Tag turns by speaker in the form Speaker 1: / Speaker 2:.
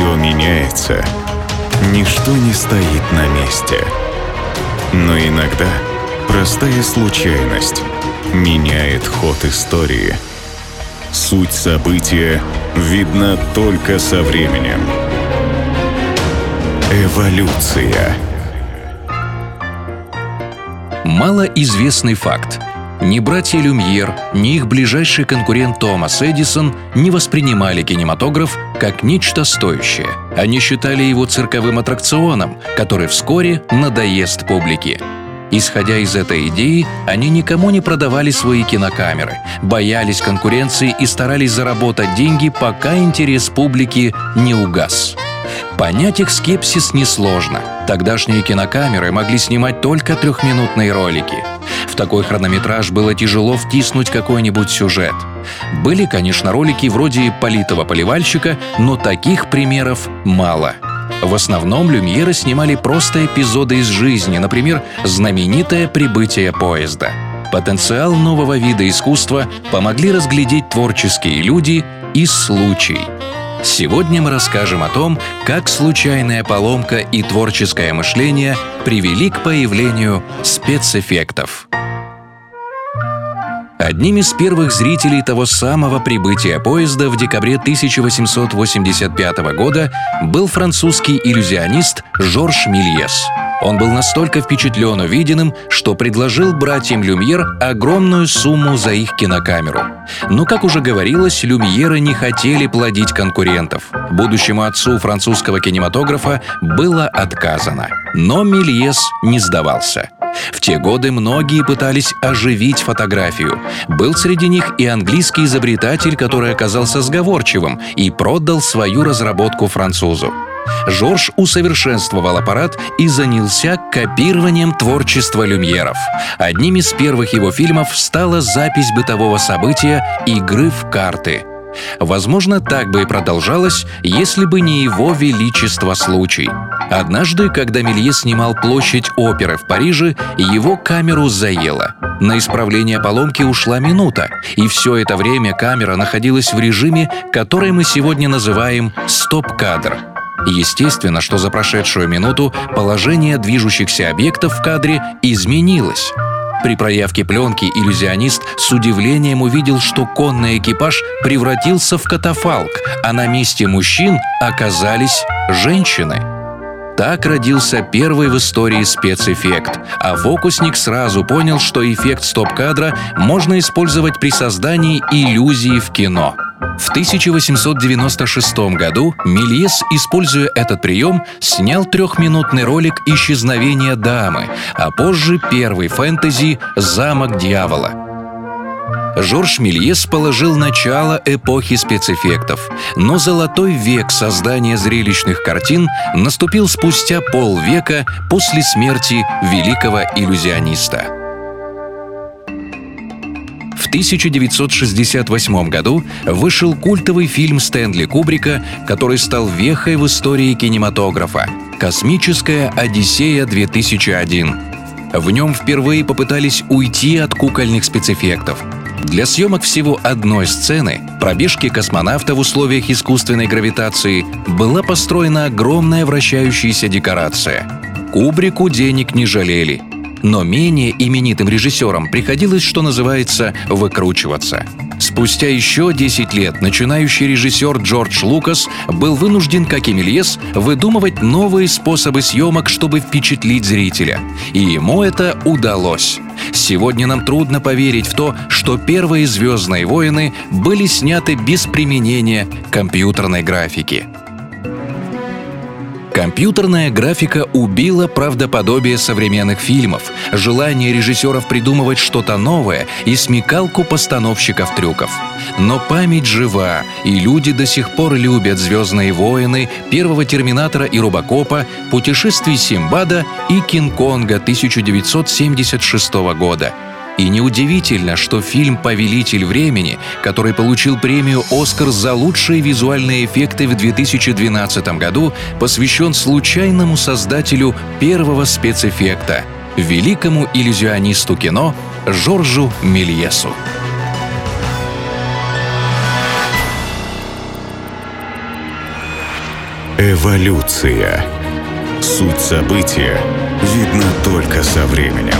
Speaker 1: Все меняется. Ничто не стоит на месте. Но иногда простая случайность меняет ход истории. Суть события видна только со временем. Эволюция.
Speaker 2: Малоизвестный факт. Ни братья Люмьер, ни их ближайший конкурент Томас Эдисон не воспринимали кинематограф как нечто стоящее. Они считали его цирковым аттракционом, который вскоре надоест публике. Исходя из этой идеи, они никому не продавали свои кинокамеры, боялись конкуренции и старались заработать деньги, пока интерес публики не угас. Понять их скепсис несложно. Тогдашние кинокамеры могли снимать только трехминутные ролики. Такой хронометраж было тяжело втиснуть какой-нибудь сюжет. Были, конечно, ролики вроде «Политого поливальщика», но таких примеров мало. В основном люмьеры снимали просто эпизоды из жизни, например, знаменитое прибытие поезда. Потенциал нового вида искусства помогли разглядеть творческие люди и случай — Сегодня мы расскажем о том, как случайная поломка и творческое мышление привели к появлению спецэффектов. Одним из первых зрителей того самого прибытия поезда в декабре 1885 года был французский иллюзионист Жорж Мильес – он был настолько впечатлен увиденным, что предложил братьям Люмьер огромную сумму за их кинокамеру. Но, как уже говорилось, Люмьеры не хотели плодить конкурентов. Будущему отцу французского кинематографа было отказано. Но Мельес не сдавался. В те годы многие пытались оживить фотографию. Был среди них и английский изобретатель, который оказался сговорчивым и продал свою разработку французу. Жорж усовершенствовал аппарат и занялся копированием творчества люмьеров. Одним из первых его фильмов стала запись бытового события «Игры в карты», Возможно, так бы и продолжалось, если бы не его величество случай. Однажды, когда Мелье снимал площадь оперы в Париже, его камеру заело. На исправление поломки ушла минута, и все это время камера находилась в режиме, который мы сегодня называем «стоп-кадр». Естественно, что за прошедшую минуту положение движущихся объектов в кадре изменилось. При проявке пленки иллюзионист с удивлением увидел, что конный экипаж превратился в катафалк, а на месте мужчин оказались женщины. Так родился первый в истории спецэффект, а фокусник сразу понял, что эффект стоп-кадра можно использовать при создании иллюзии в кино – в 1896 году Мельес, используя этот прием, снял трехминутный ролик «Исчезновение дамы», а позже первый фэнтези «Замок дьявола». Жорж Мельес положил начало эпохи спецэффектов, но золотой век создания зрелищных картин наступил спустя полвека после смерти великого иллюзиониста. В 1968 году вышел культовый фильм Стэнли Кубрика, который стал вехой в истории кинематографа «Космическая Одиссея-2001». В нем впервые попытались уйти от кукольных спецэффектов. Для съемок всего одной сцены, пробежки космонавта в условиях искусственной гравитации, была построена огромная вращающаяся декорация. Кубрику денег не жалели – но менее именитым режиссерам приходилось, что называется, выкручиваться. Спустя еще 10 лет начинающий режиссер Джордж Лукас был вынужден, как и Мельес, выдумывать новые способы съемок, чтобы впечатлить зрителя. И ему это удалось. Сегодня нам трудно поверить в то, что первые «Звездные войны» были сняты без применения компьютерной графики. Компьютерная графика убила правдоподобие современных фильмов, желание режиссеров придумывать что-то новое и смекалку постановщиков трюков. Но память жива, и люди до сих пор любят «Звездные войны», «Первого Терминатора» и «Рубакопа», «Путешествий Симбада» и «Кинг-Конга» 1976 года – и неудивительно, что фильм «Повелитель времени», который получил премию «Оскар» за лучшие визуальные эффекты в 2012 году, посвящен случайному создателю первого спецэффекта — великому иллюзионисту кино Жоржу Мельесу.
Speaker 1: Эволюция. Суть события видна только со временем.